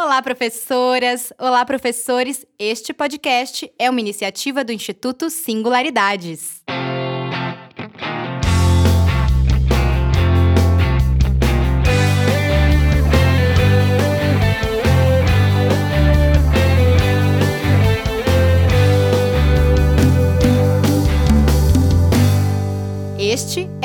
Olá, professoras! Olá, professores! Este podcast é uma iniciativa do Instituto Singularidades.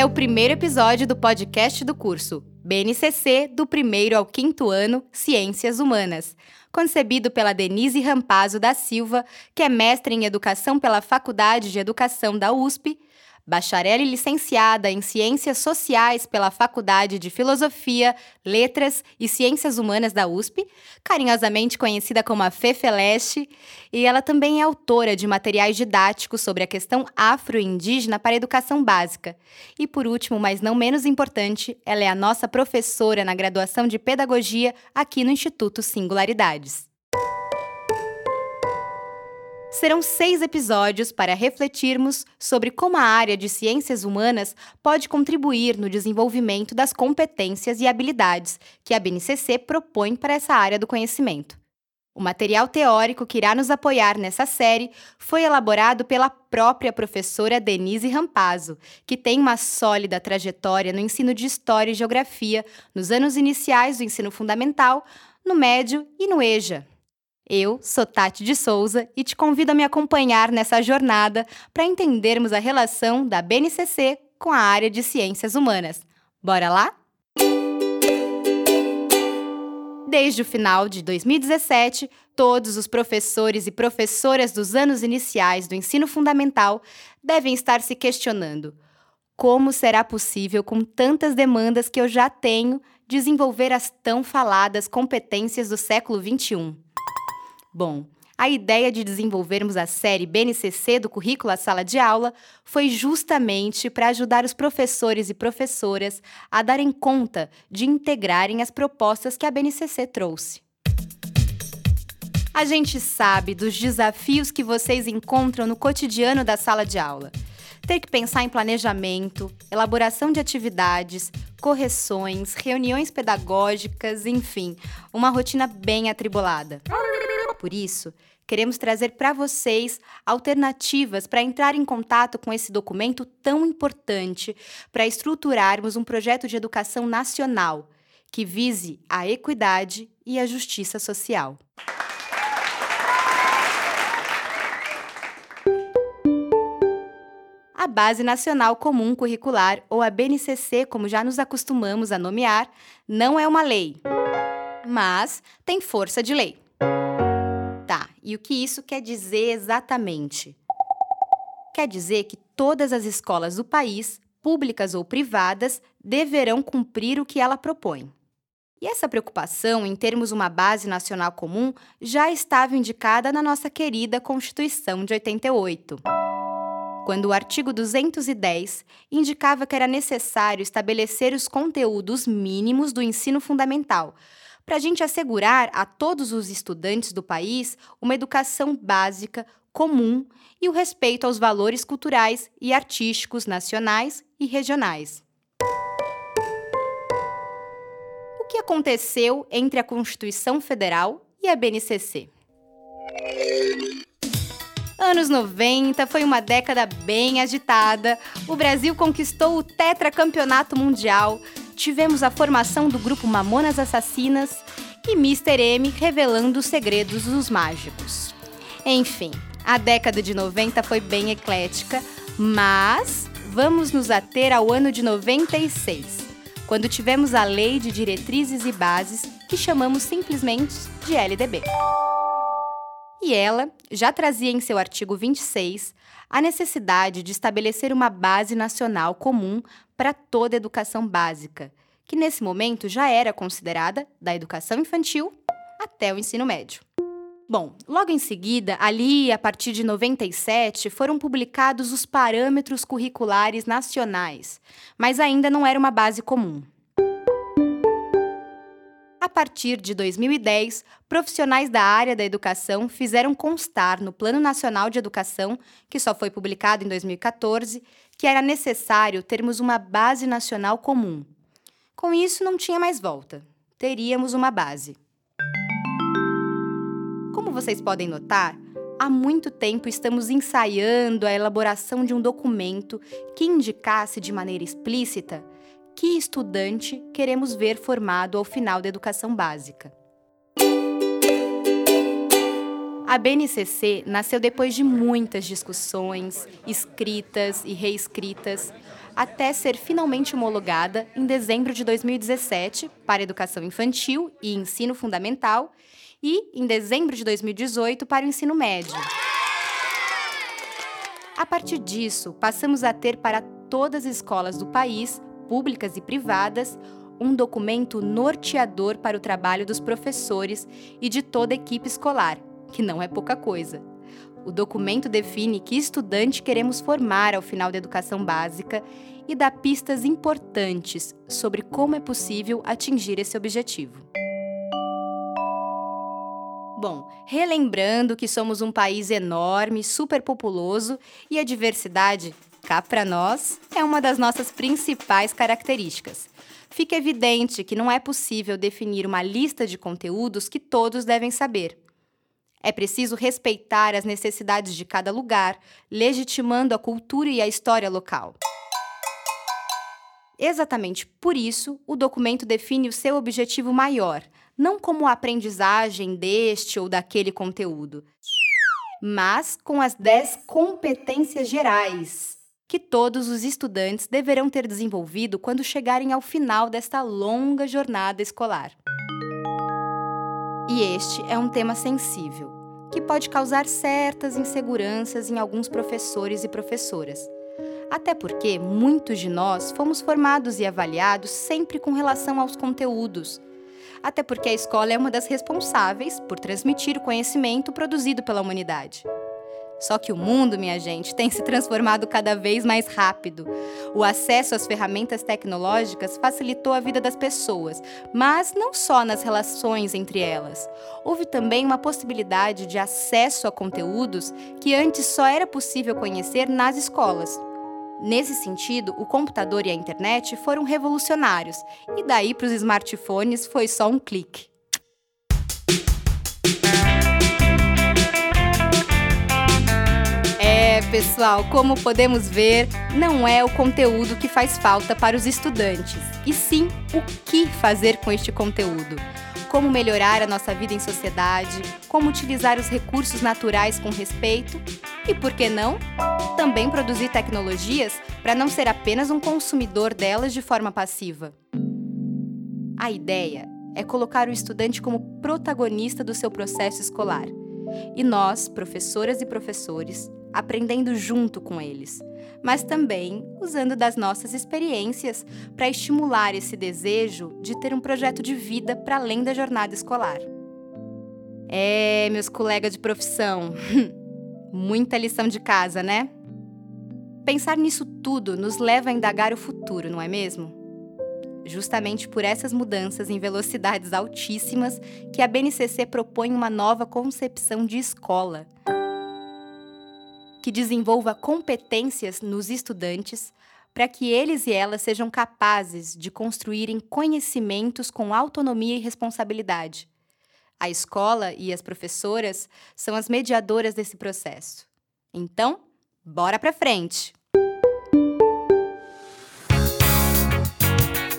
É o primeiro episódio do podcast do curso BNCC do primeiro ao quinto ano Ciências Humanas, concebido pela Denise Rampazzo da Silva, que é mestre em Educação pela Faculdade de Educação da USP bacharel e licenciada em Ciências Sociais pela Faculdade de Filosofia, Letras e Ciências Humanas da USP, carinhosamente conhecida como a Fefeleste, e ela também é autora de materiais didáticos sobre a questão afro-indígena para a educação básica. E por último, mas não menos importante, ela é a nossa professora na graduação de Pedagogia aqui no Instituto Singularidades. Serão seis episódios para refletirmos sobre como a área de ciências humanas pode contribuir no desenvolvimento das competências e habilidades que a BNCC propõe para essa área do conhecimento. O material teórico que irá nos apoiar nessa série foi elaborado pela própria professora Denise Rampazzo, que tem uma sólida trajetória no ensino de História e Geografia nos anos iniciais do ensino fundamental, no médio e no EJA. Eu sou Tati de Souza e te convido a me acompanhar nessa jornada para entendermos a relação da BNCC com a área de ciências humanas. Bora lá? Desde o final de 2017, todos os professores e professoras dos anos iniciais do ensino fundamental devem estar se questionando: como será possível, com tantas demandas que eu já tenho, desenvolver as tão faladas competências do século XXI? Bom, a ideia de desenvolvermos a série BNCC do currículo à sala de aula foi justamente para ajudar os professores e professoras a darem conta de integrarem as propostas que a BNCC trouxe. A gente sabe dos desafios que vocês encontram no cotidiano da sala de aula. Ter que pensar em planejamento, elaboração de atividades, correções, reuniões pedagógicas, enfim, uma rotina bem atribulada. Por isso, queremos trazer para vocês alternativas para entrar em contato com esse documento tão importante para estruturarmos um projeto de educação nacional que vise a equidade e a justiça social. A Base Nacional Comum Curricular, ou a BNCC, como já nos acostumamos a nomear, não é uma lei, mas tem força de lei. E o que isso quer dizer exatamente? Quer dizer que todas as escolas do país, públicas ou privadas, deverão cumprir o que ela propõe. E essa preocupação em termos uma base nacional comum já estava indicada na nossa querida Constituição de 88 quando o artigo 210 indicava que era necessário estabelecer os conteúdos mínimos do ensino fundamental, para a gente assegurar a todos os estudantes do país uma educação básica, comum e o respeito aos valores culturais e artísticos nacionais e regionais. O que aconteceu entre a Constituição Federal e a BNCC? Anos 90 foi uma década bem agitada. O Brasil conquistou o tetracampeonato mundial, tivemos a formação do grupo Mamonas Assassinas e Mr. M revelando os segredos dos mágicos. Enfim, a década de 90 foi bem eclética, mas vamos nos ater ao ano de 96, quando tivemos a Lei de Diretrizes e Bases, que chamamos simplesmente de LDB. E ela já trazia em seu artigo 26 a necessidade de estabelecer uma base nacional comum para toda a educação básica, que nesse momento já era considerada da educação infantil até o ensino médio. Bom, logo em seguida, ali a partir de 97, foram publicados os parâmetros curriculares nacionais, mas ainda não era uma base comum. A partir de 2010, profissionais da área da educação fizeram constar no Plano Nacional de Educação, que só foi publicado em 2014, que era necessário termos uma base nacional comum. Com isso, não tinha mais volta. Teríamos uma base. vocês podem notar, há muito tempo estamos ensaiando a elaboração de um documento que indicasse de maneira explícita que estudante queremos ver formado ao final da educação básica. A BNCC nasceu depois de muitas discussões, escritas e reescritas, até ser finalmente homologada em dezembro de 2017 para educação infantil e ensino fundamental e em dezembro de 2018 para o ensino médio. A partir disso, passamos a ter para todas as escolas do país, públicas e privadas, um documento norteador para o trabalho dos professores e de toda a equipe escolar, que não é pouca coisa. O documento define que estudante queremos formar ao final da educação básica e dá pistas importantes sobre como é possível atingir esse objetivo. Bom, relembrando que somos um país enorme, superpopuloso e a diversidade, cá para nós, é uma das nossas principais características. Fica evidente que não é possível definir uma lista de conteúdos que todos devem saber. É preciso respeitar as necessidades de cada lugar, legitimando a cultura e a história local. Exatamente por isso, o documento define o seu objetivo maior, não como a aprendizagem deste ou daquele conteúdo, mas com as 10 competências gerais que todos os estudantes deverão ter desenvolvido quando chegarem ao final desta longa jornada escolar. E este é um tema sensível, que pode causar certas inseguranças em alguns professores e professoras. Até porque muitos de nós fomos formados e avaliados sempre com relação aos conteúdos. Até porque a escola é uma das responsáveis por transmitir o conhecimento produzido pela humanidade. Só que o mundo, minha gente, tem se transformado cada vez mais rápido. O acesso às ferramentas tecnológicas facilitou a vida das pessoas, mas não só nas relações entre elas. Houve também uma possibilidade de acesso a conteúdos que antes só era possível conhecer nas escolas. Nesse sentido, o computador e a internet foram revolucionários, e daí para os smartphones foi só um clique. Pessoal, como podemos ver, não é o conteúdo que faz falta para os estudantes, e sim o que fazer com este conteúdo. Como melhorar a nossa vida em sociedade, como utilizar os recursos naturais com respeito e, por que não, também produzir tecnologias para não ser apenas um consumidor delas de forma passiva. A ideia é colocar o estudante como protagonista do seu processo escolar. E nós, professoras e professores, aprendendo junto com eles, mas também usando das nossas experiências para estimular esse desejo de ter um projeto de vida para além da jornada escolar. É, meus colegas de profissão, muita lição de casa, né? Pensar nisso tudo nos leva a indagar o futuro, não é mesmo? Justamente por essas mudanças em velocidades altíssimas que a BNCC propõe uma nova concepção de escola que desenvolva competências nos estudantes para que eles e elas sejam capazes de construírem conhecimentos com autonomia e responsabilidade. A escola e as professoras são as mediadoras desse processo. Então, bora para frente!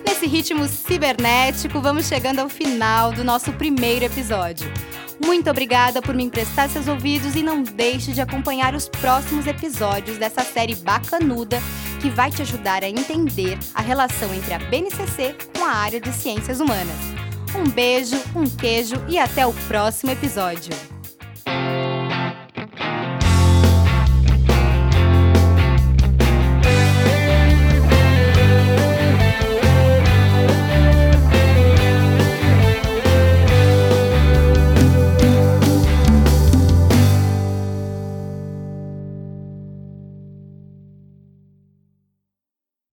Nesse ritmo cibernético, vamos chegando ao final do nosso primeiro episódio. Muito obrigada por me emprestar seus ouvidos e não deixe de acompanhar os próximos episódios dessa série bacanuda que vai te ajudar a entender a relação entre a BNCC com a área de ciências humanas. Um beijo, um queijo e até o próximo episódio.